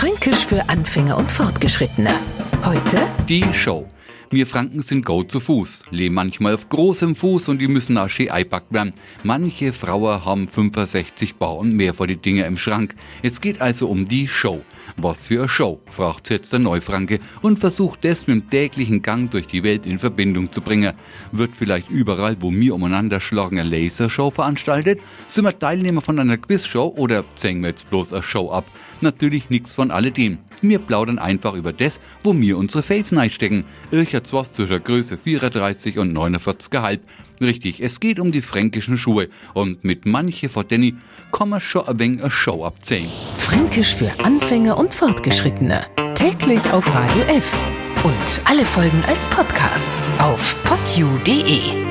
Fränkisch für Anfänger und Fortgeschrittene. Heute Die Show. Wir Franken sind go zu Fuß, leben manchmal auf großem Fuß und die müssen auch schön eingepackt werden. Manche Frauen haben 65 Bar und mehr vor die Dinge im Schrank. Es geht also um die Show. Was für eine Show, fragt jetzt der Neufranke und versucht das mit dem täglichen Gang durch die Welt in Verbindung zu bringen. Wird vielleicht überall, wo wir umeinander schlagen, eine Lasershow veranstaltet? Sind wir Teilnehmer von einer Quizshow oder zählen wir jetzt bloß eine Show ab? Natürlich nichts von alledem. Wir plaudern einfach über das, wo wir unsere Face stecken. Ich hat's was zwischen Größe 34 und 49,5. Richtig, es geht um die fränkischen Schuhe. Und mit manche vor Danny kann man schon ein wenig eine Show abzählen. Fränkisch für Anfänger und Fortgeschrittene. Täglich auf Radio F. Und alle Folgen als Podcast auf podu.de.